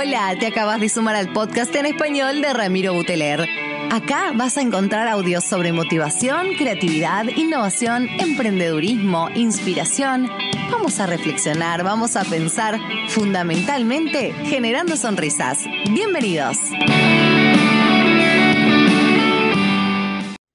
Hola, te acabas de sumar al podcast en español de Ramiro Buteler. Acá vas a encontrar audios sobre motivación, creatividad, innovación, emprendedurismo, inspiración. Vamos a reflexionar, vamos a pensar, fundamentalmente generando sonrisas. Bienvenidos.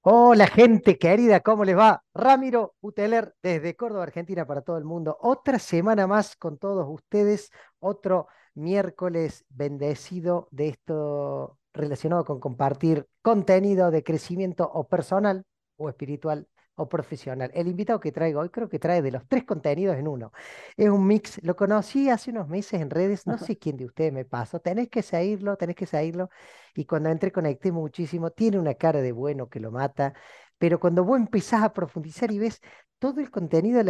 Hola gente querida, ¿cómo les va? Ramiro Buteler desde Córdoba, Argentina para todo el mundo. Otra semana más con todos ustedes, otro miércoles bendecido de esto relacionado con compartir contenido de crecimiento o personal o espiritual o profesional. El invitado que traigo hoy creo que trae de los tres contenidos en uno. Es un mix, lo conocí hace unos meses en redes, no sé quién de ustedes me pasó, tenés que seguirlo, tenés que seguirlo. Y cuando entré conecté muchísimo, tiene una cara de bueno que lo mata, pero cuando vos empezás a profundizar y ves todo el contenido,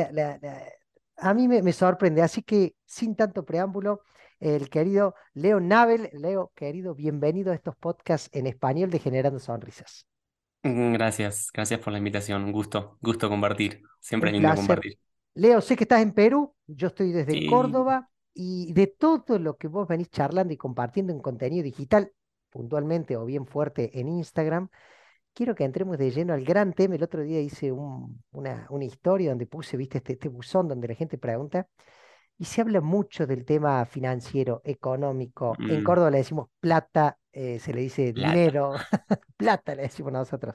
a mí me, me sorprende. Así que sin tanto preámbulo, el querido Leo Nabel. Leo, querido, bienvenido a estos podcasts en español de Generando Sonrisas. Mm, gracias, gracias por la invitación. Un gusto, gusto compartir. Siempre es lindo compartir. Leo, sé que estás en Perú, yo estoy desde Córdoba y de todo lo que vos venís charlando y compartiendo en contenido digital, puntualmente o bien fuerte en Instagram, quiero que entremos de lleno al gran tema. El otro día hice una, una, historia donde puse, viste, este, este buzón donde la gente pregunta y se habla mucho del tema financiero, económico. En mm. Córdoba le decimos plata, eh, se le dice dinero, plata le decimos nosotros.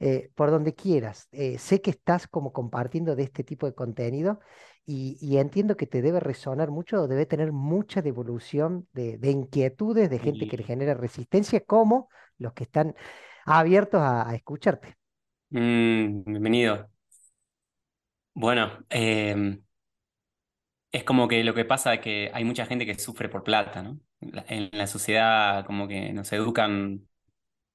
Eh, por donde quieras. Eh, sé que estás como compartiendo de este tipo de contenido y, entiendo que te debe resonar mucho, debe tener mucha devolución de, inquietudes de gente que le genera resistencia, como los que están abiertos a, escucharte. Mm, bienvenido. Bueno, em, es como que lo que pasa es que hay mucha gente que sufre por plata, ¿no? En la sociedad como que nos educan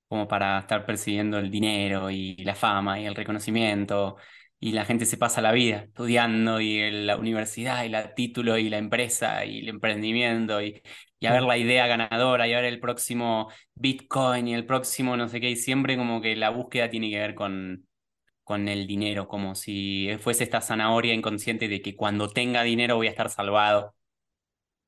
como para estar persiguiendo el dinero y la fama y el reconocimiento y la gente se pasa la vida estudiando y la universidad y la título y la empresa y el emprendimiento y, y a ver la idea ganadora y a ver el próximo Bitcoin y el próximo no sé qué y siempre como que la búsqueda tiene que ver con con el dinero, como si fuese esta zanahoria inconsciente de que cuando tenga dinero voy a estar salvado.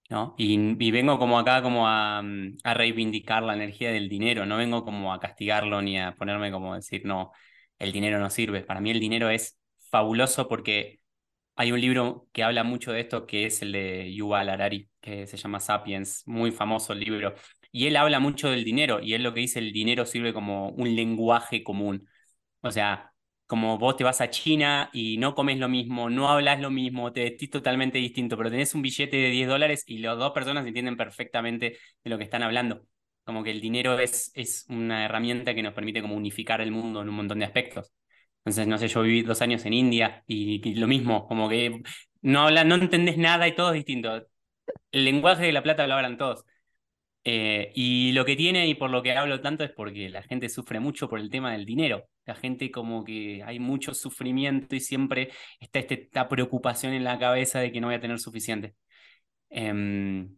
¿no? Y, vengo como acá como a, mm, a, reivindicar la energía del dinero, no vengo como a castigarlo ni a ponerme como decir, no, el dinero no sirve. Para mí el dinero es fabuloso porque hay un libro que habla mucho de esto que es el de Yuval Harari, que se llama Sapiens, muy famoso el libro. Y él habla mucho del dinero y él lo que dice, el dinero sirve como un lenguaje común. O sea, como vos te vas a China y no comes lo mismo, no hablas lo mismo, te vestís totalmente distinto, pero tenés un billete de 10 dólares y las dos personas entienden perfectamente de lo que están hablando. Como que el dinero es, es una herramienta que nos permite como unificar el mundo en un montón de aspectos. Entonces, no sé, yo viví dos años en India y, lo mismo, como que no hablan, no entendés nada y todo es distinto. El lenguaje de la plata lo hablan todos. Eh, y lo que tiene y por lo que hablo tanto es porque la gente sufre mucho por el tema del dinero. La gente como que hay mucho sufrimiento y siempre está este, esta preocupación en la cabeza de que no voy a tener suficiente. Em,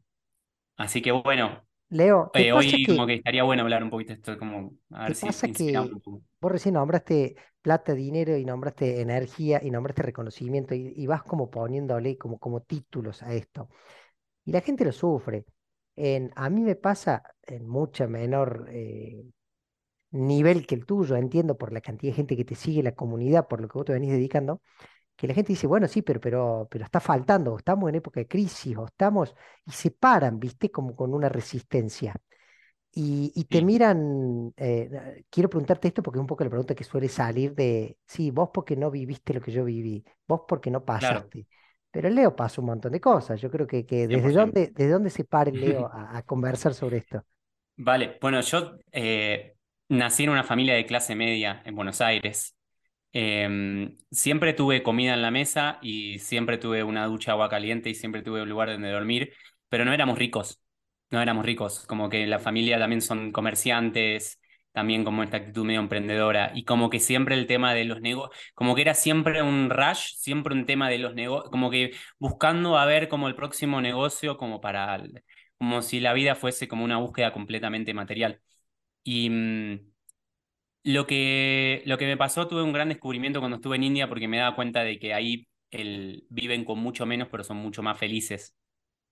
así que bueno, Leo, eh, hoy como que estaría bueno hablar un poquito de esto, como a ver si pasa que vos recién nombraste plata, dinero y nombraste energía y nombraste reconocimiento y, vas como poniéndole como, como títulos a esto. Y la gente lo sufre a mí me pasa en mucha menor eh, nivel que el tuyo, entiendo por la cantidad de gente que te sigue, la comunidad, por lo que vos te venís dedicando, que la gente dice, bueno, sí, pero, pero, pero está faltando, o estamos en época de crisis, o estamos, y se paran, viste, como con una resistencia. Y, te miran, eh, quiero preguntarte esto porque es un poco la pregunta que suele salir de, sí, vos porque no viviste lo que yo viví, vos porque no pasaste. Pero Leo pasa un montón de cosas. Yo creo que, que desde, dónde, desde dónde se pare Leo a, conversar sobre esto. Vale, bueno, yo eh, nací en una familia de clase media en Buenos Aires. Em, siempre tuve comida en la mesa y siempre tuve una ducha agua caliente y siempre tuve un lugar donde dormir, pero no éramos ricos, no éramos ricos, como que la familia también son comerciantes, también como esta actitud medio emprendedora y como que siempre el tema de los negocios, como que era siempre un rush, siempre un tema de los negocios, como que buscando a ver como el próximo negocio como para, como si la vida fuese como una búsqueda completamente material. Y mm, lo, que, lo que me pasó, tuve un gran descubrimiento cuando estuve en India porque me daba cuenta de que ahí el, viven con mucho menos, pero son mucho más felices.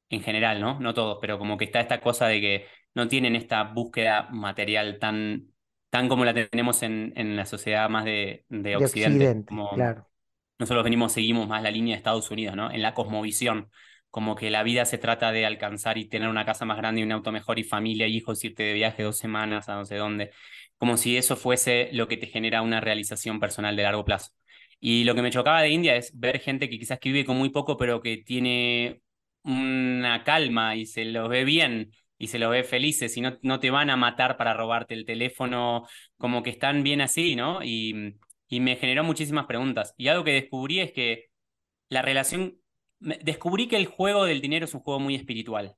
en general, ¿no? No todos, pero como que está esta cosa de que no tienen esta búsqueda material tan, tan como la tenemos en, en la sociedad más de, de, Occidente. claro. Nosotros venimos, seguimos más la línea de Estados Unidos, ¿no? En la cosmovisión, como que la vida se trata de alcanzar y tener una casa más grande y un auto mejor y familia, hijos, irte de viaje dos semanas a no sé dónde, como si eso fuese lo que te genera una realización personal de largo plazo. Y lo que me chocaba de India es ver gente que quizás que vive con muy poco, pero que tiene una calma y se los ve bien y se los ve felices y no, no te van a matar para robarte el teléfono, como que están bien así, ¿no? Y, y me generó muchísimas preguntas. Y algo que descubrí es que la relación, descubrí que el juego del dinero es un juego muy espiritual.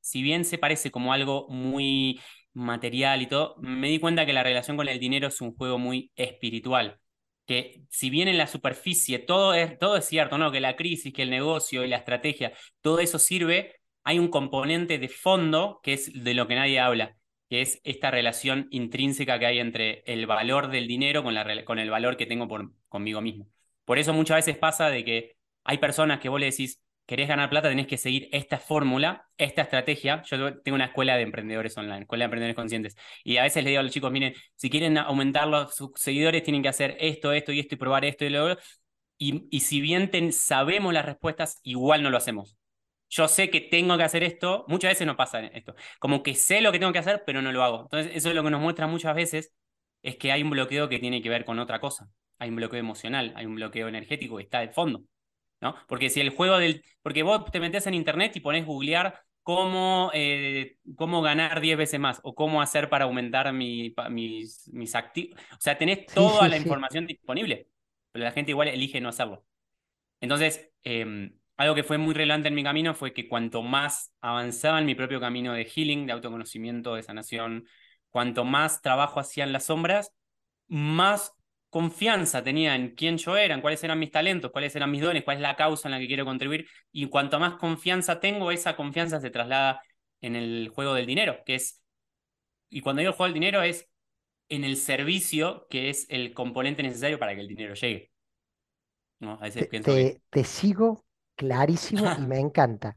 Si bien se parece como algo muy material y todo, me di cuenta que la relación con el dinero es un juego muy espiritual que si bien en la superficie todo es, todo es cierto, ¿no? Que la crisis, que el negocio y la estrategia, todo eso sirve, hay un componente de fondo que es de lo que nadie habla, que es esta relación intrínseca que hay entre el valor del dinero con, el valor que tengo por, conmigo mismo. Por eso muchas veces pasa de que hay personas que vos le decís, querés ganar plata, tenés que seguir esta fórmula, esta estrategia. Yo tengo una escuela de emprendedores online, escuela de emprendedores conscientes. Y a veces les digo a los chicos, miren, si quieren aumentar los sus seguidores, tienen que hacer esto, esto y esto y probar esto y lo otro. Y si bien sabemos las respuestas, igual no lo hacemos. Yo sé que tengo que hacer esto, muchas veces no pasa esto. Como que sé lo que tengo que hacer, pero no lo hago. Entonces, eso es lo que nos muestra muchas veces, es que hay un bloqueo que tiene que ver con otra cosa. Hay un bloqueo emocional, hay un bloqueo energético que está de fondo. ¿no? Porque si el juego del. Porque vos te metes en internet y pones googlear cómo, eh, cómo ganar 10 veces más o cómo hacer para aumentar mi, mis, mis activos. O sea, tenés toda la información disponible, pero la gente igual elige no hacerlo. Entonces, em, algo que fue muy relevante en mi camino fue que cuanto más avanzaba en mi propio camino de healing, de autoconocimiento, de sanación, cuanto más trabajo hacía en las sombras, más confianza tenía en quién yo era, en cuáles eran mis talentos, cuáles eran mis dones, cuál es la causa en la que quiero contribuir. Y cuanto más confianza tengo, esa confianza se traslada en el juego del dinero, que es, y cuando digo juego del dinero es en el servicio, que es el componente necesario para que el dinero llegue. ¿No? te, sigo clarísimo y me encanta.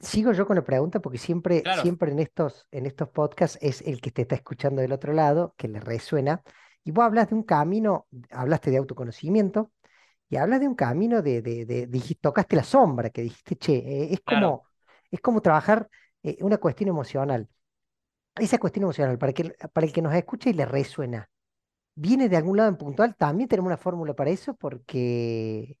sigo yo con la pregunta porque siempre, siempre en estos, en estos podcasts es el que te está escuchando del otro lado, que le resuena. Y vos hablas de un camino, hablaste de autoconocimiento, y hablas de un camino de, de, tocaste la sombra, que dijiste, che, eh, es, como, es como trabajar eh, una cuestión emocional. Esa cuestión emocional, para, que, para el que nos escucha y le resuena, ¿viene de algún lado en puntual? También tenemos una fórmula para eso, porque...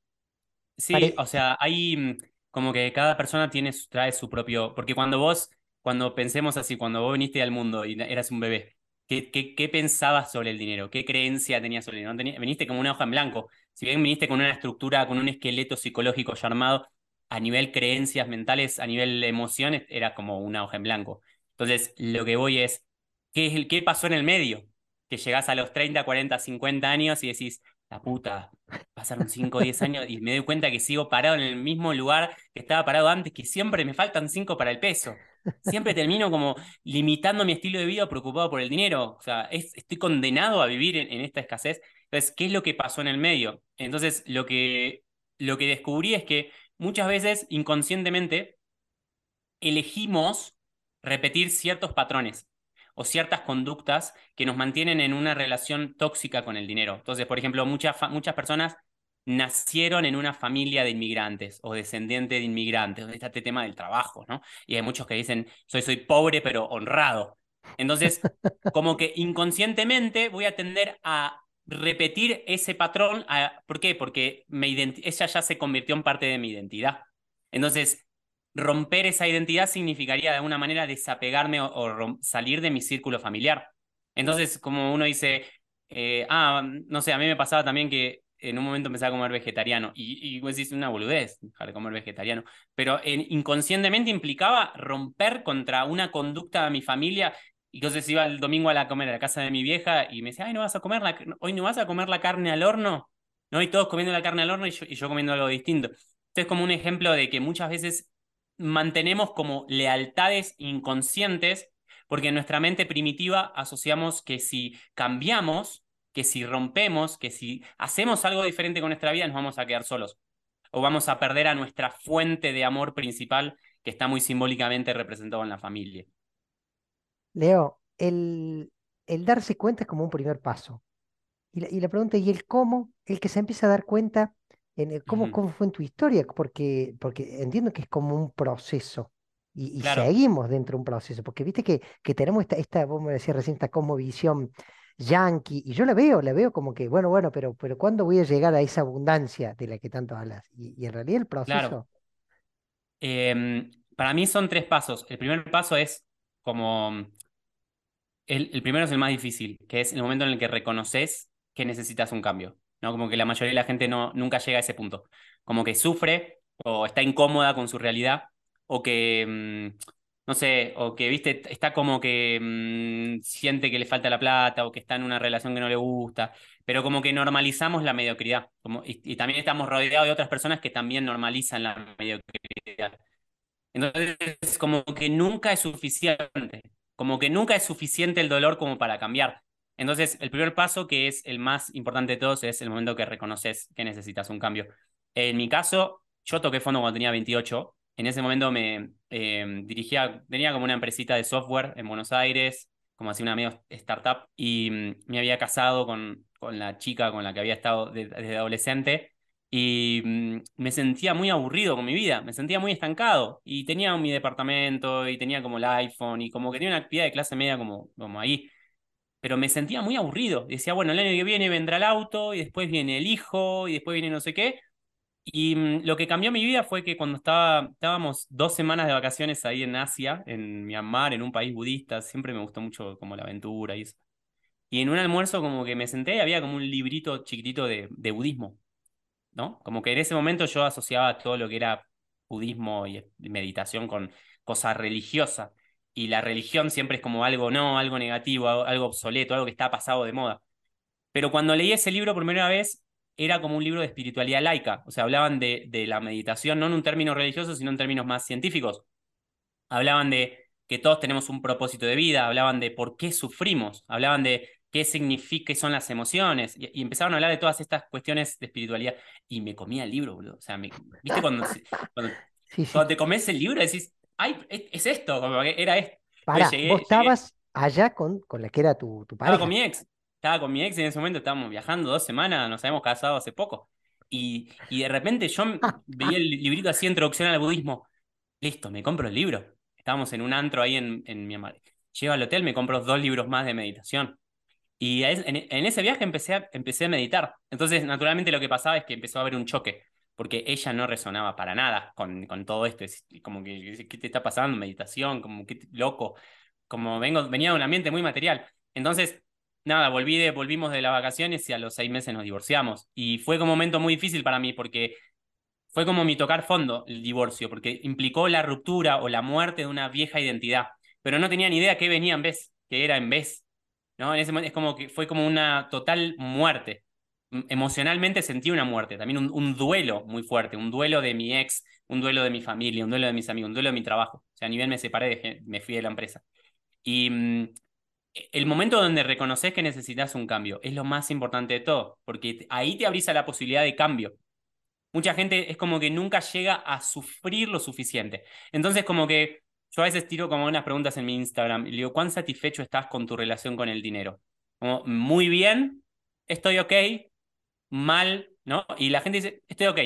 Sí, o sea, hay mm, como que cada persona tiene, trae su propio, porque cuando vos, cuando pensemos así, cuando vos viniste al mundo y eras un bebé, ¿Qué, pensabas sobre el dinero? ¿Qué creencia tenías sobre el dinero? viniste como una hoja en blanco. Si bien viniste con una estructura, con un esqueleto psicológico ya armado, a nivel creencias mentales, a nivel emociones, era como una hoja en blanco. Entonces, lo que voy es, ¿qué, qué pasó en el medio? Que llegás a los 30, 40, 50 años y decís, la puta, pasaron 5 o 10 años y me doy cuenta que sigo parado en el mismo lugar que estaba parado antes, que siempre me faltan 5 para el peso. Siempre termino como limitando mi estilo de vida preocupado por el dinero. O sea, estoy condenado a vivir en, esta escasez. Entonces, ¿qué es lo que pasó en el medio? Entonces, lo que, lo que descubrí es que muchas veces inconscientemente elegimos repetir ciertos patrones o ciertas conductas que nos mantienen en una relación tóxica con el dinero. Entonces, por ejemplo, muchas, muchas personas nacieron en una familia de inmigrantes o descendientes de inmigrantes, está este tema del trabajo, ¿no? Y hay muchos que dicen, soy, soy pobre pero honrado. Entonces, como que inconscientemente voy a tender a repetir ese patrón. ¿Por qué? Porque me ella ya se convirtió en parte de mi identidad. Entonces, romper esa identidad significaría de alguna manera desapegarme o, salir de mi círculo familiar. Entonces, como uno dice, eh, ah, no sé, a mí me pasaba también que en un momento empecé a comer vegetariano y, y una boludez, dejar de comer vegetariano, pero inconscientemente implicaba romper contra una conducta de mi familia y entonces iba el domingo a la comer a la casa de mi vieja y me decía, ay, no vas a comer la, hoy no vas a comer la carne al horno, ¿no? Y todos comiendo la carne al horno y yo, y comiendo algo distinto. Esto es como un ejemplo de que muchas veces mantenemos como lealtades inconscientes porque en nuestra mente primitiva asociamos que si cambiamos, que si rompemos, que si hacemos algo diferente con nuestra vida, nos vamos a quedar solos. o vamos a perder a nuestra fuente de amor principal que está muy simbólicamente representado en la familia. Leo, el, el darse cuenta es como un primer paso. Y la, y la pregunta, ¿y el cómo? El que se empieza a dar cuenta en cómo, cómo fue en tu historia, porque, porque entiendo que es como un proceso. Y, y Claro, seguimos dentro de un proceso, porque viste que, que tenemos esta, esta, vos me decías recién, esta cosmovisión yanqui, y yo la veo, la veo como que, bueno, bueno, pero, pero ¿cuándo voy a llegar a esa abundancia de la que tanto hablas? Y, y en realidad el claro. proceso, Em, para mí son tres pasos. El primer paso es como, el, el primero es el más difícil, que es el momento en el que reconoces que necesitas un cambio, ¿no? Como que la mayoría de la gente no, nunca llega a ese punto. Como que sufre o está incómoda con su realidad o que, mm, no sé, o que, viste, está como que mm, siente que le falta la plata o que está en una relación que no le gusta, pero como que normalizamos la mediocridad. Como, y, y también estamos rodeados de otras personas que también normalizan la mediocridad. Entonces, como que nunca es suficiente, como que nunca es suficiente el dolor como para cambiar. Entonces, el primer paso, que es el más importante de todos, es el momento que reconoces que necesitas un cambio. En mi caso, yo toqué fondo cuando tenía 28. En ese momento me eh, dirigía, tenía como una empresita de software en Buenos Aires, como así una medio startup, y mm, me había casado con, con la chica con la que había estado de- desde adolescente y mm, me sentía muy aburrido con mi vida, me sentía muy estancado y tenía mi departamento y tenía como el iPhone y como que tenía una actividad de clase media como, como ahí, pero me sentía muy aburrido. Decía, bueno, el año que viene vendrá el auto y después viene el hijo y después viene no sé qué. Y mm, lo que cambió mi vida fue que cuando estaba, estábamos dos semanas de vacaciones ahí en Asia, en Myanmar, en un país budista, siempre me gustó mucho como la aventura y eso. Y en un almuerzo como que me senté y había como un librito chiquitito de, de budismo. ¿no? Como que en ese momento yo asociaba todo lo que era budismo y meditación con cosa religiosa. Y la religión siempre es como algo no, algo negativo, algo obsoleto, algo que está pasado de moda. Pero cuando leí ese libro por primera vez, era como un libro de espiritualidad laica. O sea, hablaban de, de la meditación no en un término religioso, sino en términos más científicos. Hablaban de que todos tenemos un propósito de vida, hablaban de por qué sufrimos, hablaban de qué significa, qué son las emociones, y, y empezaron a hablar de todas estas cuestiones de espiritualidad, y me comía el libro, boludo. O sea, me- ¿viste cuando, se- cuando, sí, sí. cuando te comes el libro decís, ay, es, es esto, como que era esto? Pará, llegué, vos llegué, estabas allá con, con la que era tu, tu estaba con pareja. mi ex, estaba con mi ex y en ese momento estábamos viajando dos semanas, nos habíamos casado hace poco, y, y de repente yo veía el librito así, introducción al budismo, listo, me compro el libro. Estábamos en un antro ahí en, en Myanmar. Llego al hotel, me compro dos libros más de meditación. Y en, en ese viaje empecé a, empecé a meditar. Entonces, naturalmente lo que pasaba es que empezó a haber un choque, porque ella no resonaba para nada con, con todo esto. Es como que, ¿qué te está pasando? Meditación, como que loco. Como vengo, venía de un ambiente muy material. Entonces, nada, volví de, volvimos de las vacaciones y a los seis meses nos divorciamos. Y fue como un momento muy difícil para mí, porque fue como mi tocar fondo el divorcio, porque implicó la ruptura o la muerte de una vieja identidad. Pero no tenía ni idea qué venía en vez, qué era en vez. ¿no? En ese momento es como que fue como una total muerte. Emocionalmente sentí una muerte, también un, duelo muy fuerte, un duelo de mi ex, un duelo de mi familia, un duelo de mis amigos, un duelo de mi trabajo. O sea, ni bien me separé, me fui de la empresa. Y mm, el momento donde reconoces que necesitas un cambio es lo más importante de todo, porque ahí te abrís a la posibilidad de cambio. Mucha gente es como que nunca llega a sufrir lo suficiente. Entonces, como que yo a veces tiro como unas preguntas en mi Instagram y le digo, ¿cuán satisfecho estás con tu relación con el dinero? Como, muy bien, estoy ok, mal, ¿no? Y la gente dice, estoy ok.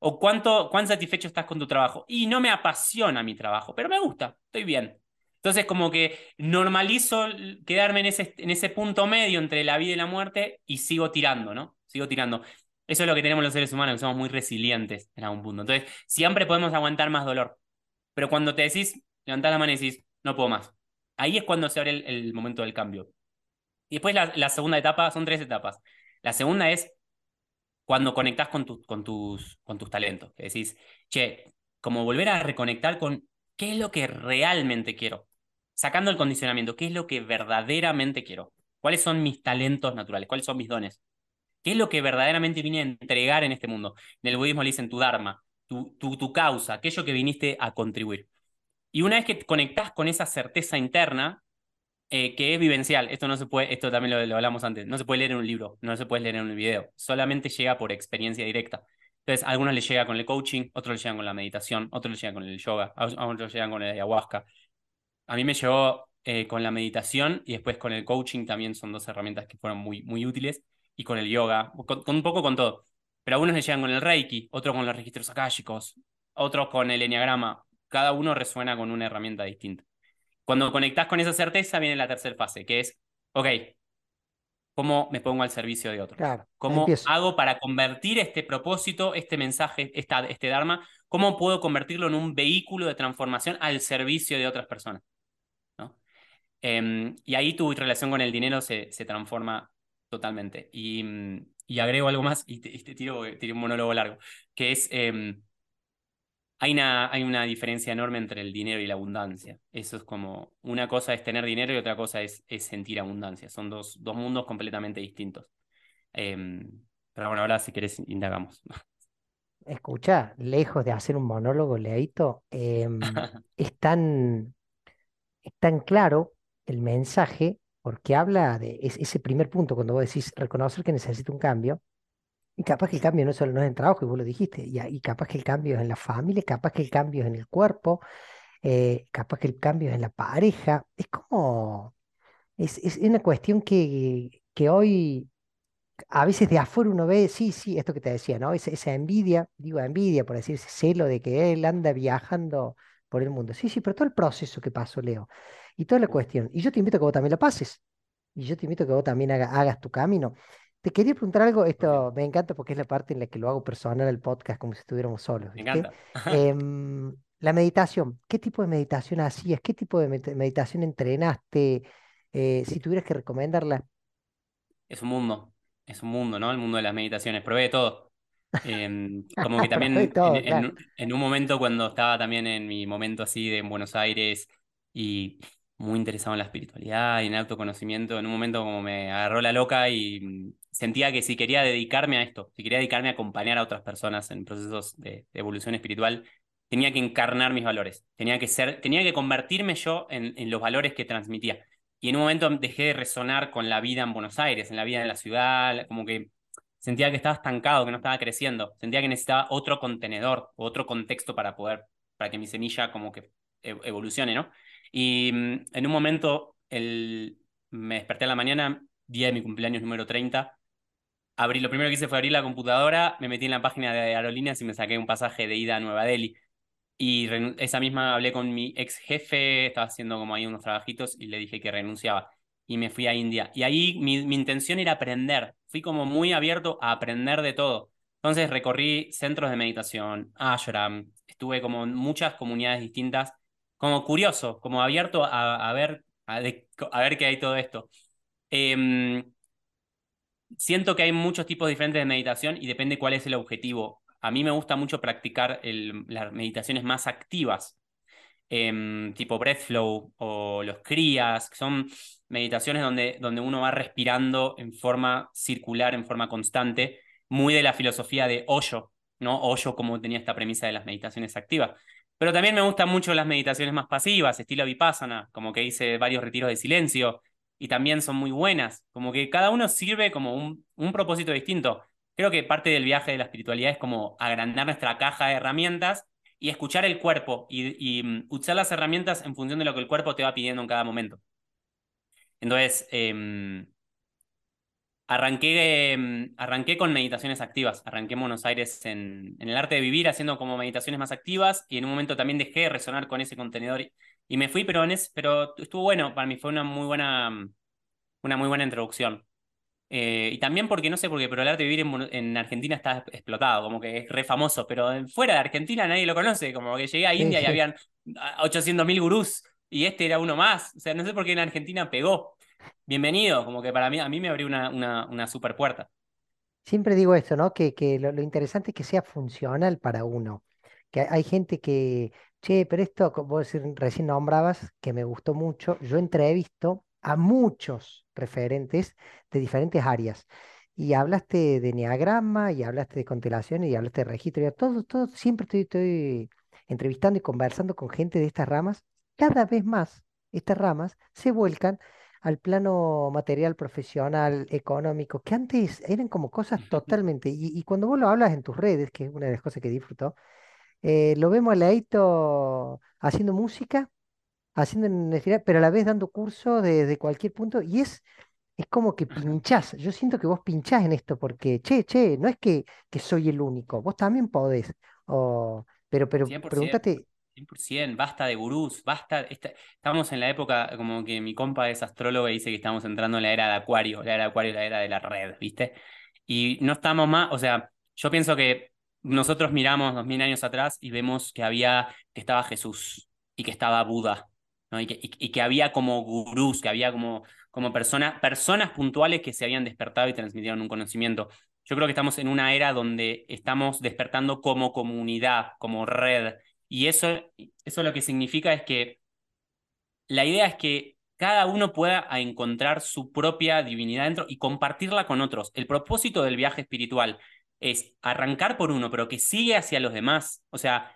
O cuánto, cuán satisfecho estás con tu trabajo. Y no me apasiona mi trabajo, pero me gusta, estoy bien. Entonces, como que normalizo quedarme en ese, en ese punto medio entre la vida y la muerte y sigo tirando, ¿no? Sigo tirando. Eso es lo que tenemos los seres humanos, que somos muy resilientes en algún punto. Entonces, siempre podemos aguantar más dolor. Pero cuando te decís, levantás la mano y decís, no puedo más. Ahí es cuando se abre el, momento del cambio. Y después la segunda etapa, son tres etapas. La segunda es cuando conectás con, tu- con, tus, con tus talentos. Decís, che, como volver a reconectar con qué es lo que realmente quiero. Sacando el condicionamiento, qué es lo que verdaderamente quiero. ¿Cuáles son mis talentos naturales? ¿Cuáles son mis dones? ¿Qué es lo que verdaderamente vine a entregar en este mundo? En el budismo le dicen tu dharma, tu, tu, tu causa, aquello que viniste a contribuir. Y una vez que conectás con esa certeza interna, eh, que es vivencial, esto no se puede, esto también lo, hablamos antes, no se puede leer en un libro, no se puede leer en un video, solamente llega por experiencia directa. Entonces, algunos les llega con el coaching, otros les llegan con la meditación, otros llegan con el yoga, a otros llegan con el ayahuasca. A mí me llegó eh, con la meditación y después con el coaching también son dos herramientas que fueron muy, muy útiles y con el yoga, con, un poco con todo. Pero algunos les llegan con el reiki, otros con los registros akáshicos, otros con el enneagrama. Cada uno resuena con una herramienta distinta. Cuando conectas con esa certeza viene la tercera fase, que es, ok, ¿cómo me pongo al servicio de otros? ¿Cómo hago para convertir este propósito, este mensaje, esta, este Dharma, cómo puedo convertirlo en un vehículo de transformación al servicio de otras personas? ¿no? Em, y ahí tu relación con el dinero se, se transforma totalmente. Y, y, agrego algo más, y te, tiro, un monólogo largo, que es... Em, hay una, hay una diferencia enorme entre el dinero y la abundancia. Eso es como, una cosa es tener dinero y otra cosa es, es sentir abundancia. Son dos, dos mundos completamente distintos. Em, pero bueno, ahora si querés, indagamos. Escucha, lejos de hacer un monólogo, Leito, em, es, tan, es tan claro el mensaje porque habla de ese primer punto, cuando vos decís reconocer que necesito un cambio, y capaz que el cambio no solo no es en trabajo, y vos lo dijiste, y, capaz que el cambio es en la familia, capaz que el cambio es en el cuerpo, eh, capaz que el cambio es en la pareja. Es como, es, es una cuestión que, que hoy a veces de afuera uno ve, sí, sí, esto que te decía, ¿no? Esa, esa envidia, digo envidia, por decir, celo de que él anda viajando por el mundo. Sí, sí, pero todo el proceso que pasó, Leo, y toda la cuestión. Y yo te invito a que vos también la pases. Y yo te invito a que vos también hagas tu camino. Te quería preguntar algo, esto me encanta porque es la parte en la que lo hago personal el podcast, como si estuviéramos solos. Me encanta. Em, la meditación, ¿qué tipo de meditación hacías? ¿Qué tipo de meditación entrenaste? Eh, si tuvieras que recomendarla. Es un mundo, es un mundo, ¿no? El mundo de las meditaciones. Probé de todo. Em, como que también en, en, un momento cuando estaba también en mi momento así de en Buenos Aires y muy interesado en la espiritualidad y en el autoconocimiento, en un momento como me agarró la loca y mm, sentía que si quería dedicarme a esto, si quería dedicarme a acompañar a otras personas en procesos de, evolución espiritual, tenía que encarnar mis valores, tenía que ser, tenía que convertirme yo en, en, los valores que transmitía. Y en un momento dejé de resonar con la vida en Buenos Aires, en la vida en la ciudad, como que sentía que estaba estancado, que no estaba creciendo, sentía que necesitaba otro contenedor, otro contexto para poder, para que mi semilla como que e, evolucione, ¿no? Y mm, en un momento el, me desperté a la mañana, día de mi cumpleaños número 30. Abrí, lo primero que hice fue abrir la computadora, me metí en la página de aerolíneas y me saqué un pasaje de ida a Nueva Delhi. Y esa misma hablé con mi ex jefe, estaba haciendo como ahí unos trabajitos y le dije que renunciaba. Y me fui a India. Y ahí mi, mi intención era aprender. Fui como muy abierto a aprender de todo. Entonces recorrí centros de meditación, ashram, estuve como en muchas comunidades distintas como curioso, como abierto a, ver, a, ver qué hay todo esto. Em, siento que hay muchos tipos diferentes de meditación y depende cuál es el objetivo. A mí me gusta mucho practicar las meditaciones más activas, em, tipo breath flow o los crías, que son meditaciones donde, donde uno va respirando en forma circular, en forma constante, muy de la filosofía de Osho, ¿no? Osho como tenía esta premisa de las meditaciones activas. Pero también me gustan mucho las meditaciones más pasivas, estilo Vipassana, como que hice varios retiros de silencio y también son muy buenas, como que cada uno sirve como un, propósito distinto. Creo que parte del viaje de la espiritualidad es como agrandar nuestra caja de herramientas y escuchar el cuerpo y, mm, usar las herramientas en función de lo que el cuerpo te va pidiendo en cada momento. Entonces, em, Arranqué, em, arranqué con meditaciones activas. Arranqué en Buenos Aires en, el arte de vivir haciendo como meditaciones más activas y en un momento también dejé de resonar con ese contenedor y, me fui, pero, en pero estuvo bueno. Para mí fue una muy buena, una muy buena introducción. Eh, y también porque, no sé por qué, pero el arte de vivir en, Argentina está explotado, como que es re famoso, pero fuera de Argentina nadie lo conoce. Como que llegué a India y habían 800.000 gurús y este era uno más. O sea, no sé por qué en Argentina pegó bienvenido, como que para mí, a mí me abrió una, una, una super puerta. Siempre digo esto, ¿no? Que, que lo, interesante es que sea funcional para uno. Que hay gente que, che, pero esto, como vos recién nombrabas, que me gustó mucho, yo entrevisto a muchos referentes de diferentes áreas. Y hablaste de neagrama, y hablaste de constelaciones, y hablaste de registro, y todo, todo, siempre estoy, estoy entrevistando y conversando con gente de estas ramas. Cada vez más estas ramas se vuelcan al plano material, profesional, económico, que antes eran como cosas totalmente, y, y cuando vos lo hablas en tus redes, que es una de las cosas que disfruto, eh, lo vemos a Leito haciendo música, haciendo pero a la vez dando cursos desde de cualquier punto, y es, es como que pinchás. Yo siento que vos pinchás en esto, porque, che, che, no es que, que soy el único, vos también podés. O, pero, pero 100%. pregúntate, 100%, basta de gurús, basta. esta- estamos en la época, como que mi compa es astrólogo y dice que estamos entrando en la era de Acuario, la era de Acuario, la era de la red, ¿viste? Y no estamos más, o sea, yo pienso que nosotros miramos dos mil años atrás y vemos que había, que estaba Jesús y que estaba Buda. Y que, había como gurús, que había como, como personas, personas puntuales que se habían despertado y transmitieron un conocimiento. Yo creo que estamos en una era donde estamos despertando como comunidad, como red. Y eso, eso lo que significa es que la idea es que cada uno pueda encontrar su propia divinidad dentro y compartirla con otros. El propósito del viaje espiritual es arrancar por uno, pero que sigue hacia los demás. O sea,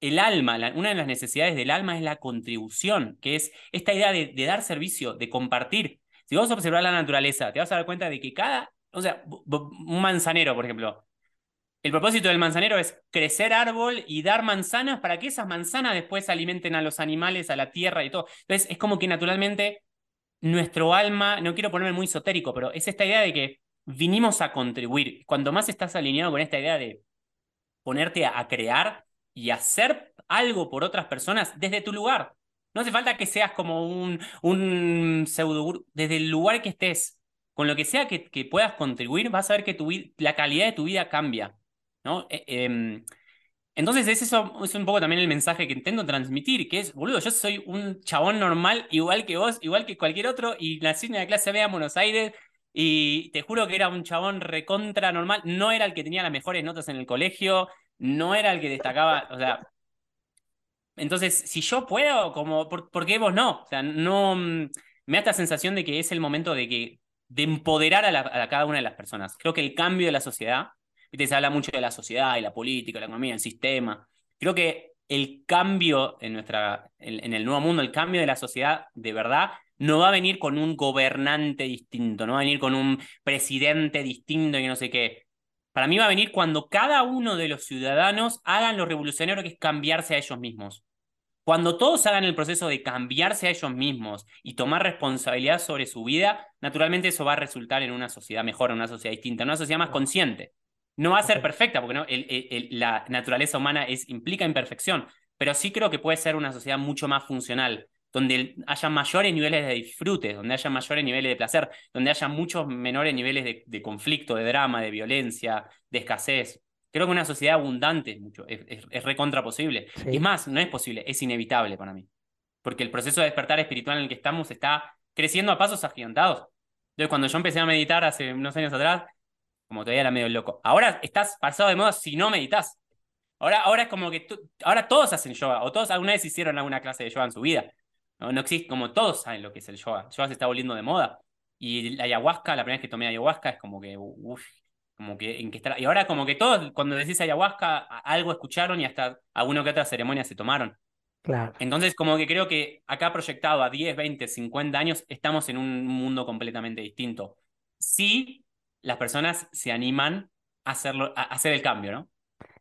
el alma, una de las necesidades del alma es la contribución, que es esta idea de, dar servicio, de compartir. Si vos observas la naturaleza, te vas a dar cuenta de que cada, o sea, un manzanero, por ejemplo, el propósito del manzanero es crecer árbol y dar manzanas para que esas manzanas después alimenten a los animales, a la tierra y todo. Entonces, es como que naturalmente nuestro alma, no quiero ponerme muy esotérico, pero es esta idea de que vinimos a contribuir. Cuanto más estás alineado con esta idea de ponerte a, crear y hacer algo por otras personas desde tu lugar. No hace falta que seas como un, un pseudo desde el lugar que estés, con lo que sea que, puedas contribuir, vas a ver que tu, la calidad de tu vida cambia. ¿no? Eh, em, entonces es eso, es un poco también el mensaje que intento transmitir, que es, boludo, yo soy un chabón normal, igual que vos, igual que cualquier otro, y nací en la clase B en Buenos Aires, y te juro que era un chabón recontra normal, no era el que tenía las mejores notas en el colegio, no era el que destacaba, o sea, entonces, si yo puedo, como, ¿por, por qué vos no? O sea, no, mm, me da esta sensación de que es el momento de que, de empoderar a, la- a cada una de las personas. Creo que el cambio de la sociedad, se habla mucho de la sociedad y la política, la economía, el sistema. Creo que el cambio en nuestra, en, en el nuevo mundo, el cambio de la sociedad, de verdad, no va a venir con un gobernante distinto, no va a venir con un presidente distinto y no sé qué. Para mí va a venir cuando cada uno de los ciudadanos hagan lo revolucionario que es cambiarse a ellos mismos. Cuando todos hagan el proceso de cambiarse a ellos mismos y tomar responsabilidad sobre su vida, naturalmente eso va a resultar en una sociedad mejor, en una sociedad distinta, en una sociedad más consciente. No va a ser perfecta, porque no, El- el- el- la naturaleza humana es, implica imperfección, pero sí creo que puede ser una sociedad mucho más funcional, donde haya mayores niveles de disfrute, donde haya mayores niveles de placer, donde haya muchos menores niveles de, de conflicto, de drama, de violencia, de escasez. Creo que una sociedad abundante es, mucho, es, es, es recontra posible. Sí. Y es más, no es posible, es inevitable para mí. Porque el proceso de despertar espiritual en el que estamos está creciendo a pasos agigantados. Entonces, cuando yo empecé a meditar hace unos años atrás, como todavía era medio loco. Ahora estás pasado de moda si no meditas. Ahora, ahora es como que tú- ahora todos hacen yoga, o todos alguna vez hicieron alguna clase de yoga en su vida. No, no existe, como todos saben lo que es el yoga. El yoga se está volviendo de moda. Y la ayahuasca, la primera vez que tomé ayahuasca, es como que, uff, como que en que estar. Y ahora como que todos, cuando decís ayahuasca, algo escucharon y hasta alguna que otra ceremonia se tomaron. Claro. Entonces, como que creo que acá proyectado a 10, 20, 50 años, estamos en un mundo completamente distinto. Si las personas se animan a, hacerlo, a hacer el cambio, ¿no?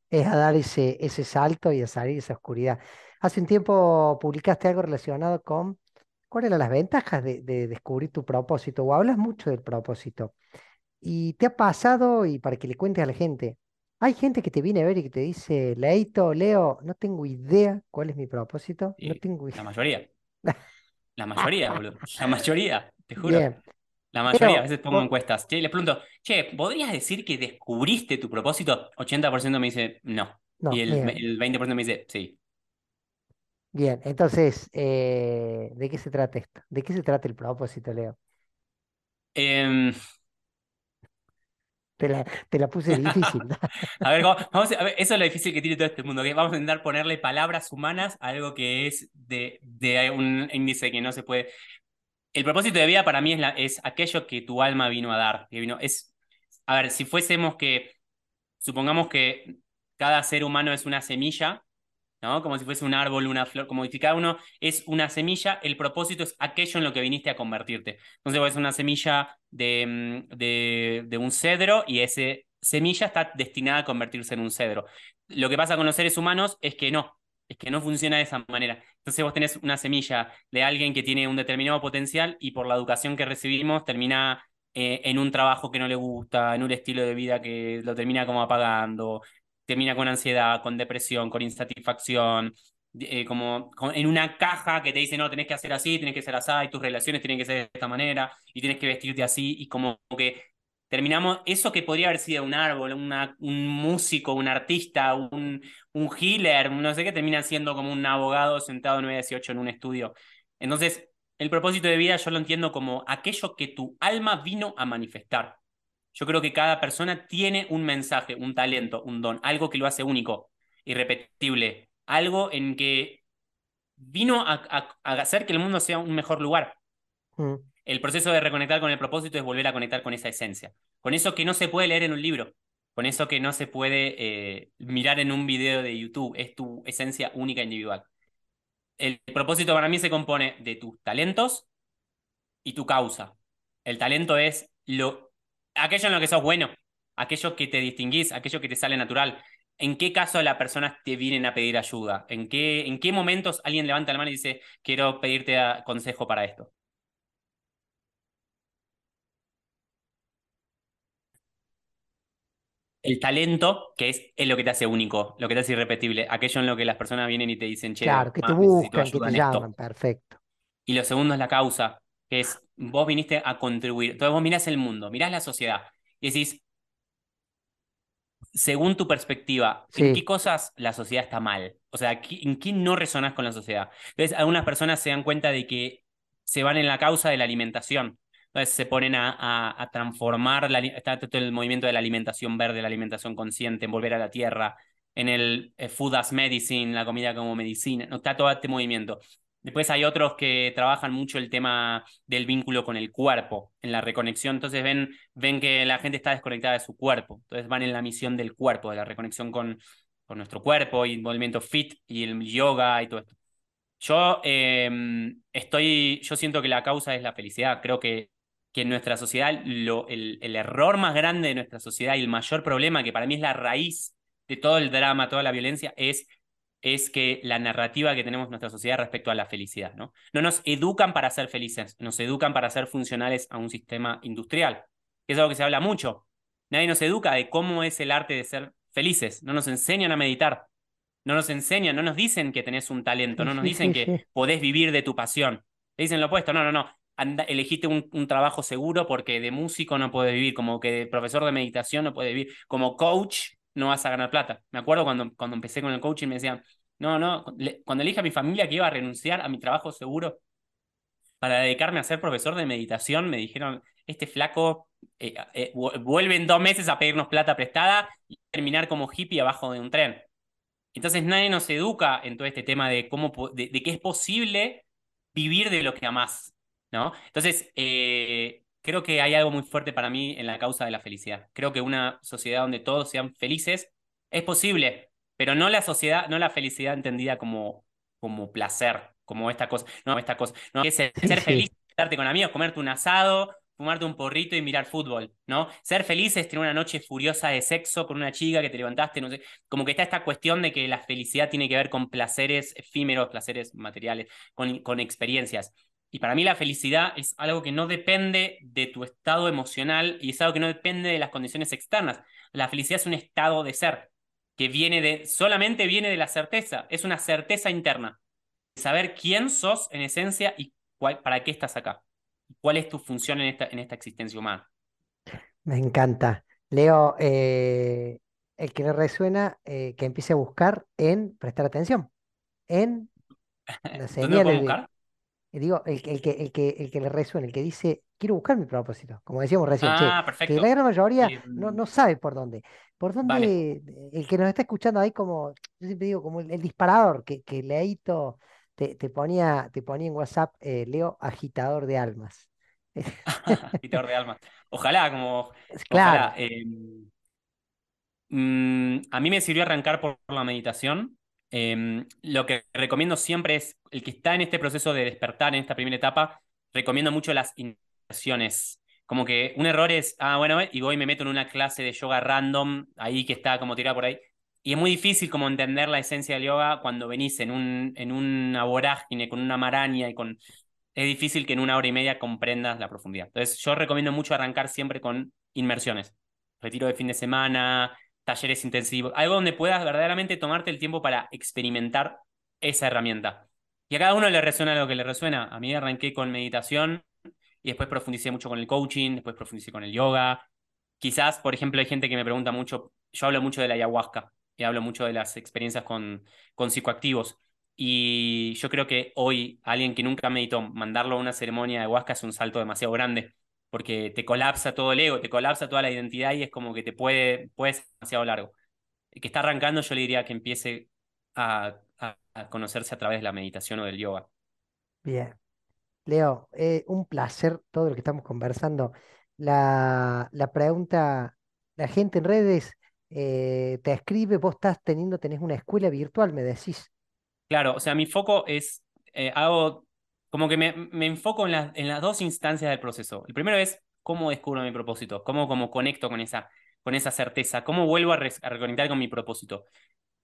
Es a dar ese, ese salto y a salir de esa oscuridad. Hace un tiempo publicaste algo relacionado con cuáles eran las ventajas de, de descubrir tu propósito, o hablas mucho del propósito. Y te ha pasado, y para que le cuentes a la gente, hay gente que te viene a ver y que te dice, Leito, Leo, no tengo idea cuál es mi propósito, no tengo la idea. mayoría. La mayoría, boludo. La mayoría, te juro. Bien, La mayoría, a veces pongo vos- encuestas. Che, les pregunto, che, ¿podrías decir que descubriste tu propósito? 80% me dice no. no, Y el, el 20% me dice sí. Bien. Entonces, eh, ¿de qué se trata esto? ¿De qué se trata el propósito, Leo? Em, Te la, te la puse difícil. A ver, ¿cómo- vamos a, a ver, eso es lo difícil que tiene todo este mundo, que vamos a intentar ponerle palabras humanas a algo que es de, de un índice que no se puede. El propósito de vida para mí es, la, es aquello que tu alma vino a dar. Que vino, es, a ver, si fuésemos que, supongamos que cada ser humano es una semilla ¿no? Como si fuese un árbol, una flor, como si cada uno es una semilla, el propósito es aquello en lo que viniste a convertirte. Entonces vos es una semilla de, mm, de, de un cedro y ese semilla está destinada a convertirse en un cedro. Lo que pasa con los seres humanos es que no, es que no funciona de esa manera. Entonces vos tenés una semilla de alguien que tiene un determinado potencial y por la educación que recibimos termina eh, en un trabajo que no le gusta, en un estilo de vida que lo termina como apagando, termina con ansiedad, con depresión, con insatisfacción, eh, como, en una caja que te dice, no, tenés que hacer así, tenés que ser así, y tus relaciones tienen que ser de esta manera, y tienes que vestirte así, y como que terminamos, eso que podría haber sido un árbol, una, un músico, un artista, un, un healer, no sé qué, termina siendo como un abogado sentado 9-18 en un estudio. Entonces, el propósito de vida yo lo entiendo como aquello que tu alma vino a manifestar. Yo creo que cada persona tiene un mensaje, un talento, un don, algo que lo hace único, irrepetible, algo en que vino a, hacer que el mundo sea un mejor lugar. Mm. El proceso de reconectar con el propósito es volver a conectar con esa esencia, con eso que no se puede leer en un libro, con eso que no se puede eh, mirar en un video de YouTube, es tu esencia única individual. El propósito para mí se compone de tus talentos y tu causa. El talento es lo aquello en lo que sos bueno, aquello que te distinguís, aquello que te sale natural. ¿En qué caso las personas te vienen a pedir ayuda? ¿En qué, en qué momentos alguien levanta la mano y dice, quiero pedirte consejo para esto? el talento, que es, es, lo que te hace único, lo que te hace irrepetible, aquello en lo que las personas vienen y te dicen, che, claro, que te buscan, que te llaman, perfecto. Y lo segundo es la causa, que es vos viniste a contribuir. Entonces vos mirás el mundo, mirás la sociedad y decís, según tu perspectiva, ¿en qué cosas la sociedad está mal? O sea, ¿en qué no resonás con la sociedad? Entonces, algunas personas se dan cuenta de que se van en la causa de la alimentación. Entonces se ponen a, transformar, la, está todo el movimiento de la alimentación verde, la alimentación consciente, en volver a la tierra, en el eh, food as medicine, la comida como medicina, no está todo este movimiento. Después hay otros que trabajan mucho el tema del vínculo con el cuerpo, en la reconexión. Entonces ven, ven que la gente está desconectada de su cuerpo. Entonces van en la misión del cuerpo, de la reconexión con, con nuestro cuerpo y el movimiento fit y el yoga y todo esto. Yo em, estoy, yo siento que la causa es la felicidad. Creo que, que en nuestra sociedad lo, el, el error más grande de nuestra sociedad y el mayor problema, que para mí es la raíz de todo el drama, toda la violencia, es es que la narrativa que tenemos en nuestra sociedad respecto a la felicidad, ¿no? No nos educan para ser felices, nos educan para ser funcionales a un sistema industrial, que es algo que se habla mucho. Nadie nos educa de cómo es el arte de ser felices, no nos enseñan a meditar, no nos enseñan, no nos dicen que tenés un talento, no nos dicen que podés vivir de tu pasión. Te dicen lo opuesto, no, no, no, Anda, elegiste un, un, trabajo seguro porque de músico no puedes vivir, como que de profesor de meditación no puedes vivir, como coach no vas a ganar plata. Me acuerdo cuando, cuando empecé con el coaching me decían, no, no, cuando le dije a mi familia que iba a renunciar a mi trabajo seguro para dedicarme a ser profesor de meditación, me dijeron, este flaco eh, eh, vuelve en dos meses a pedirnos plata prestada y terminar como hippie abajo de un tren. Entonces nadie nos educa en todo este tema de cómo de, que es posible vivir de lo que amás, ¿no? Entonces, eh, creo que hay algo muy fuerte para mí en la causa de la felicidad. Creo que una sociedad donde todos sean felices es posible, pero no la sociedad, no la felicidad entendida como, como placer, como esta cosa, no, esta cosa, no, es ser, feliz, estarte con amigos, comerte un asado, fumarte un porrito y mirar fútbol, ¿no? Ser feliz es tener una noche furiosa de sexo con una chica que te levantaste, no sé, como que está esta cuestión de que la felicidad tiene que ver con placeres efímeros, placeres materiales, con, con experiencias. Y para mí la felicidad es algo que no depende de tu estado emocional y es algo que no depende de las condiciones externas. La felicidad es un estado de ser que viene de, solamente viene de la certeza, es una certeza interna. Saber quién sos en esencia y cuál, para qué estás acá. ¿Cuál es tu función en esta, en esta existencia humana? Me encanta. Leo, eh, el que le resuena, eh, que empiece a buscar en prestar atención, en la señal. Eh, digo, el, el, que, el, que, el que le resuena, el que dice, quiero buscar mi propósito, como decíamos recién, ah, que la gran mayoría no, no sabe por dónde. Por dónde, el que nos está escuchando ahí como, yo siempre digo, como el, disparador que, que Leito te, te, ponía, te ponía en WhatsApp, eh, Leo, agitador de almas. agitador de almas. Ojalá, como, claro. Ojalá, em, mm, a mí me sirvió arrancar por la meditación Em, lo que recomiendo siempre es, el que está en este proceso de despertar en esta primera etapa, recomiendo mucho las inversiones. Como que un error es, ah, bueno, y voy y me meto en una clase de yoga random, ahí que está como tirada por ahí. Y es muy difícil como entender la esencia del yoga cuando venís en, un, en una vorágine, con una maraña y con... Es difícil que en una hora y media comprendas la profundidad. Entonces yo recomiendo mucho arrancar siempre con inmersiones. Retiro de fin de semana, talleres intensivos, algo donde puedas verdaderamente tomarte el tiempo para experimentar esa herramienta. Y a cada uno le resuena lo que le resuena. A mí arranqué con meditación y después profundicé mucho con el coaching, después profundicé con el yoga. Quizás, por ejemplo, hay gente que me pregunta mucho, yo hablo mucho de la ayahuasca y hablo mucho de las experiencias con, con psicoactivos. Y yo creo que hoy alguien que nunca meditó, mandarlo a una ceremonia de ayahuasca es un salto demasiado grande porque te colapsa todo el ego, te colapsa toda la identidad y es como que te puede, puede ser demasiado largo. El que está arrancando, yo le diría que empiece a, conocerse a través de la meditación o del yoga. Bien. Leo, eh, un placer todo lo que estamos conversando. La, la pregunta, la gente en redes eh, te escribe, vos estás teniendo, tenés una escuela virtual, me decís. Claro, o sea, mi foco es, eh, hago como que me, me enfoco en, en, las dos instancias del proceso. El primero es cómo descubro mi propósito, cómo, cómo conecto con esa, con esa certeza, cómo vuelvo a, reconectar con mi propósito.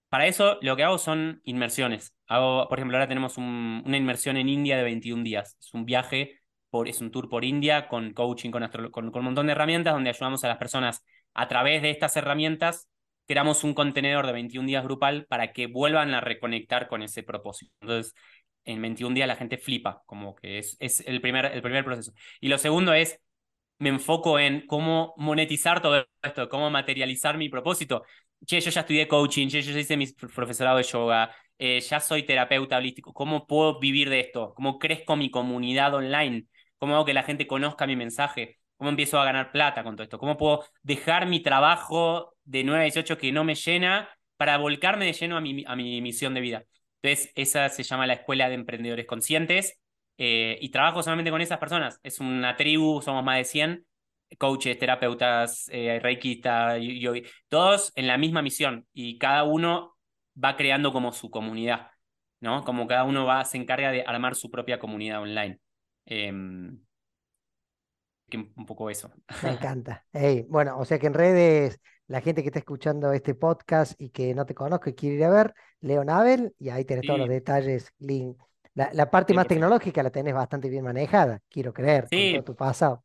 Para eso lo que hago son inmersiones. Hago, por ejemplo, ahora tenemos una inmersión en India de 21 días. Es un viaje, por, es un tour por India con coaching, con, con, con un montón de herramientas donde ayudamos a las personas a través de estas herramientas creamos un contenedor de 21 días grupal para que vuelvan a reconectar con ese propósito. Entonces, en 21 días la gente flipa, como que es, es el, primer, el primer proceso. Y lo segundo es, me enfoco en cómo monetizar todo esto, cómo materializar mi propósito. Che, yo ya estudié coaching, che, yo ya hice mi profesorado de yoga, eh, ya soy terapeuta holístico, ¿cómo puedo vivir de esto? ¿Cómo crezco mi comunidad online? ¿Cómo hago que la gente conozca mi mensaje? ¿Cómo empiezo a ganar plata con todo esto? ¿Cómo puedo dejar mi trabajo de 9 a 18 que no me llena para volcarme de lleno a mi, a mi misión de vida? Entonces, esa se llama la Escuela de Emprendedores Conscientes eh, y trabajo solamente con esas personas. Es una tribu, somos más de 100 coaches, terapeutas, eh, reikistas, todos en la misma misión y cada uno va creando como su comunidad, ¿no? Como cada uno va, se encarga de armar su propia comunidad online. Em, un poco eso. Me encanta. bueno, o sea que en redes la gente que está escuchando este podcast y que no te conozco y quiere ir a ver, Leo Nabel, y ahí tenés todos los detalles, link. La, parte más tecnológica la tenés bastante bien manejada, quiero creer, con todo tu pasado.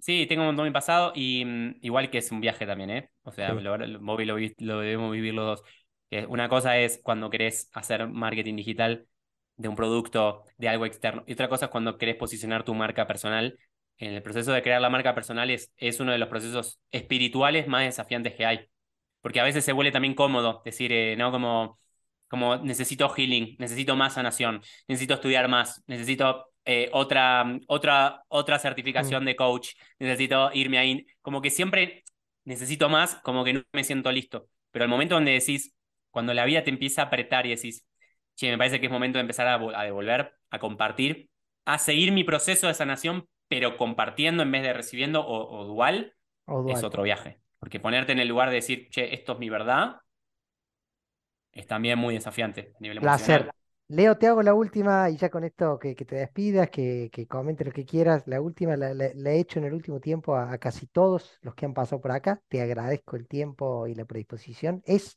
Sí, tengo un montón de pasado y mm, igual que es un viaje también, ¿eh? O sea, lo, debemos vivir los dos. una cosa es cuando querés hacer marketing digital de un producto, de algo externo, y otra cosa es cuando querés posicionar tu marca personal en el proceso de crear la marca personal es, es uno de los procesos espirituales más desafiantes que hay. Porque a veces se vuelve también cómodo decir, eh, ¿no? Como, como necesito healing, necesito más sanación, necesito estudiar más, necesito eh, otra, otra, otra certificación mm. de coach, necesito irme ahí. Como que siempre necesito más, como que no me siento listo. Pero el momento donde decís, cuando la vida te empieza a apretar y decís, che, me parece que es momento de empezar a, a devolver, a compartir, a seguir mi proceso de sanación, pero compartiendo en vez de recibiendo o, dual, es otro viaje. Porque ponerte en el lugar de decir, che, esto es mi verdad, es también muy desafiante a nivel Placer. Leo, te hago la última y ya con esto que, te despidas, que, que comentes lo que quieras. La última la, he hecho en el último tiempo a, casi todos los que han pasado por acá. Te agradezco el tiempo y la predisposición. Es,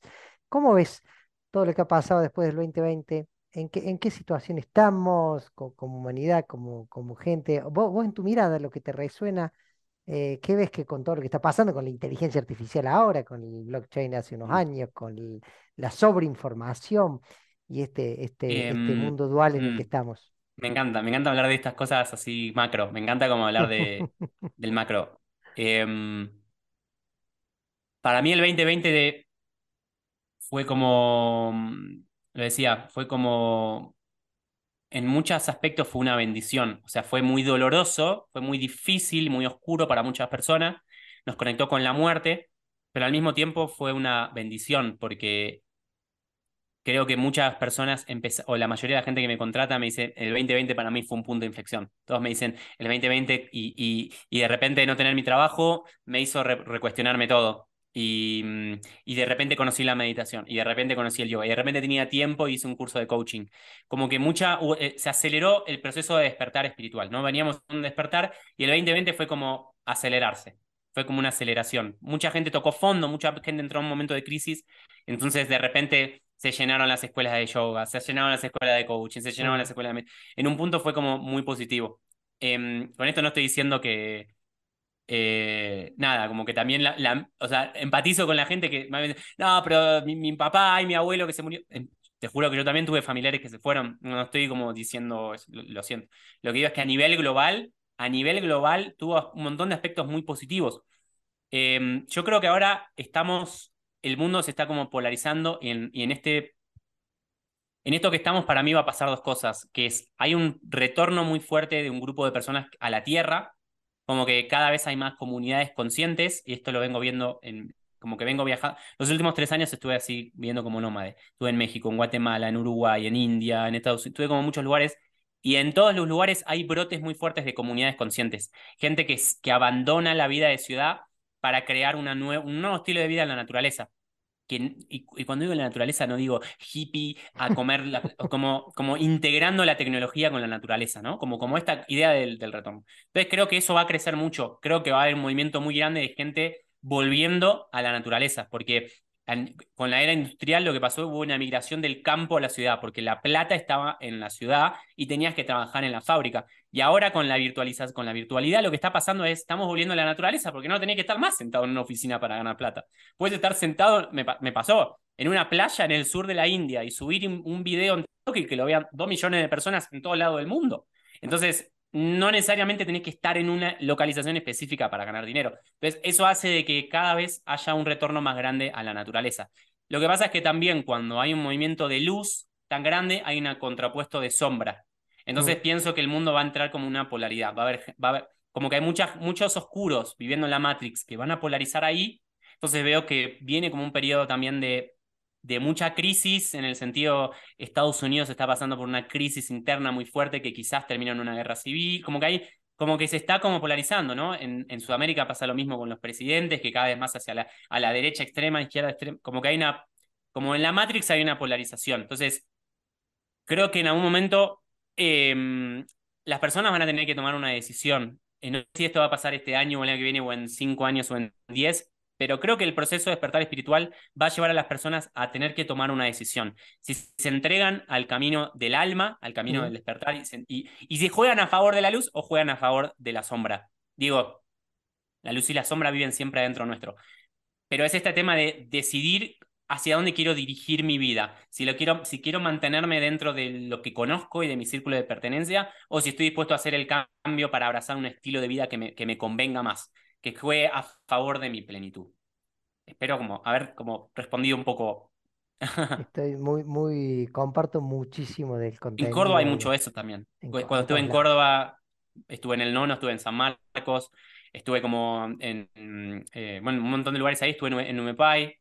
¿cómo ves todo lo que ha pasado después del 2020? En qué, en qué situación estamos como, humanidad, como, como gente. Vos, vos, en tu mirada, lo que te resuena, eh, ¿qué ves que con todo lo que está pasando con la inteligencia artificial ahora, con el blockchain hace unos mm. años, con la sobreinformación y este, este, este em, mundo dual en el que mm, estamos? Me encanta, me encanta hablar de estas cosas así macro, me encanta como hablar de, del macro. Em, para mí el 2020 de, fue como lo decía, fue como, en muchos aspectos fue una bendición, o sea, fue muy doloroso, fue muy difícil, muy oscuro para muchas personas, nos conectó con la muerte, pero al mismo tiempo fue una bendición porque creo que muchas personas, o la mayoría de la gente que me contrata me dice, el 2020 para mí fue un punto de inflexión. Todos me dicen, el 2020 y, y, y de repente no tener mi trabajo me hizo recuestionarme todo. Y, mm, y, de repente conocí la meditación, y de repente conocí el yoga, y de repente tenía tiempo y hice un curso de coaching. Como que mucha, eh, se aceleró el proceso de despertar espiritual, ¿no? Veníamos un despertar y el 2020 fue como acelerarse, fue como una aceleración. Mucha gente tocó fondo, mucha gente entró en un momento de crisis, entonces de repente se llenaron las escuelas de yoga, se llenaron las escuelas de coaching, se llenaron las escuelas de... En un punto fue como muy positivo. Em, con esto no estoy diciendo que eh, nada, como que también la, o sea, empatizo con la gente que no, pero mi, papá y mi abuelo que se murió. Te juro que yo también tuve familiares que se fueron. No estoy como diciendo, lo, siento. Lo que digo es que a nivel global, a nivel global, tuvo un montón de aspectos muy positivos. Em, yo creo que ahora estamos, el mundo se está como polarizando y en, en este en esto que estamos, para mí va a pasar dos cosas, que es, hay un retorno muy fuerte de un grupo de personas a la Tierra, como que cada vez hay más comunidades conscientes, y esto lo vengo viendo en, como que vengo viajando. Los últimos tres años estuve así viendo como nómade. Estuve en México, en Guatemala, en Uruguay, en India, en Estados Unidos, estuve como en muchos lugares. Y en todos los lugares hay brotes muy fuertes de comunidades conscientes. Gente que, que abandona la vida de ciudad para crear una un nuevo estilo de vida en la naturaleza y, cuando digo la naturaleza no digo hippie a comer, como, como integrando la tecnología con la naturaleza, ¿no? Como, como esta idea del, del retorno. Entonces creo que eso va a crecer mucho, creo que va a haber un movimiento muy grande de gente volviendo a la naturaleza, porque con la era industrial lo que pasó hubo una migración del campo a la ciudad, porque la plata estaba en la ciudad y tenías que trabajar en la fábrica. Y ahora con la virtualización, con la virtualidad, lo que está pasando es, estamos volviendo a la naturaleza, porque no tenés que estar más sentado en una oficina para ganar plata. Puedes estar sentado, me, pasó, en una playa en el sur de la India y subir un, video en TikTok que lo vean dos millones de personas en todo lado del mundo. Entonces, no necesariamente tenés que estar en una localización específica para ganar dinero. Entonces, eso hace de que cada vez haya un retorno más grande a la naturaleza. Lo que pasa es que también cuando hay un movimiento de luz tan grande, hay un contrapuesto de sombra. Entonces mm. pienso que el mundo va a entrar como una polaridad. Va a haber, va a haber como que hay muchas, muchos oscuros viviendo en la Matrix que van a polarizar ahí. Entonces veo que viene como un periodo también de de mucha crisis, en el sentido, Estados Unidos está pasando por una crisis interna muy fuerte que quizás termina en una guerra civil, como que hay, como que se está como polarizando, ¿no? En, en Sudamérica pasa lo mismo con los presidentes, que cada vez más hacia la, a la derecha extrema, izquierda extrema, como que hay una, como en la Matrix hay una polarización. Entonces, creo que en algún momento em, las personas van a tener que tomar una decisión. No sé si esto va a pasar este año o el año que viene, o en cinco años o en diez, pero creo que el proceso de despertar espiritual va a llevar a las personas a tener que tomar una decisión. Si se entregan al camino del alma, al camino del despertar, y, y, si juegan a favor de la luz o juegan a favor de la sombra. Digo, la luz y la sombra viven siempre adentro nuestro. Pero es este tema de decidir hacia dónde quiero dirigir mi vida. Si, lo quiero, si quiero mantenerme dentro de lo que conozco y de mi círculo de pertenencia, o si estoy dispuesto a hacer el cambio para abrazar un estilo de vida que me, que me convenga más que juegue a favor de mi plenitud. Espero como haber como respondido un poco. Estoy muy, muy, comparto muchísimo del contenido. En Córdoba hay mucho eso también. Cuando estuve en Córdoba, estuve en el Nono, estuve en San Marcos, estuve como en, eh, bueno, un montón de lugares ahí, estuve en, Umepay.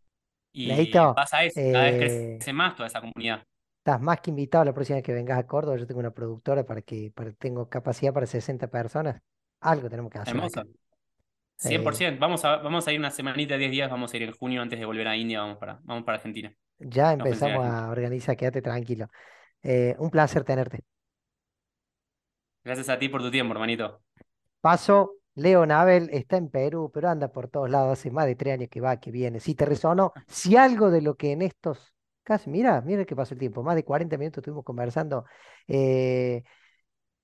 Y pasa eso, cada vez eh, crece más toda esa comunidad. Estás más que invitado la próxima vez que vengas a Córdoba. Yo tengo una productora para que para, tengo capacidad para 60 personas. Algo tenemos que hacer. 100%. Eh, vamos, a, vamos a ir una semanita, 10 días, vamos a ir en junio antes de volver a India, vamos para, vamos para Argentina. Ya empezamos a, organizar, quédate tranquilo. Eh, un placer tenerte. Gracias a ti por tu tiempo, hermanito. Paso, Leo Nabel está en Perú, pero anda por todos lados, hace más de tres años que va, que viene. Si te resonó, si algo de lo que en estos, casi, mira, mira que pasó el tiempo, más de 40 minutos estuvimos conversando. Eh,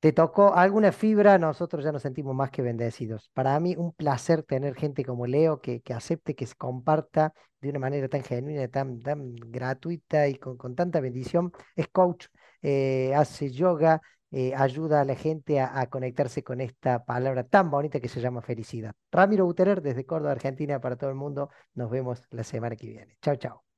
te tocó alguna fibra, nosotros ya nos sentimos más que bendecidos. Para mí, un placer tener gente como Leo que, que acepte, que se comparta de una manera tan genuina, tan, tan gratuita y con, con tanta bendición. Es coach, eh, hace yoga, eh, ayuda a la gente a, conectarse con esta palabra tan bonita que se llama felicidad. Ramiro Buterer, desde Córdoba, Argentina, para todo el mundo. Nos vemos la semana que viene. Chao, chao.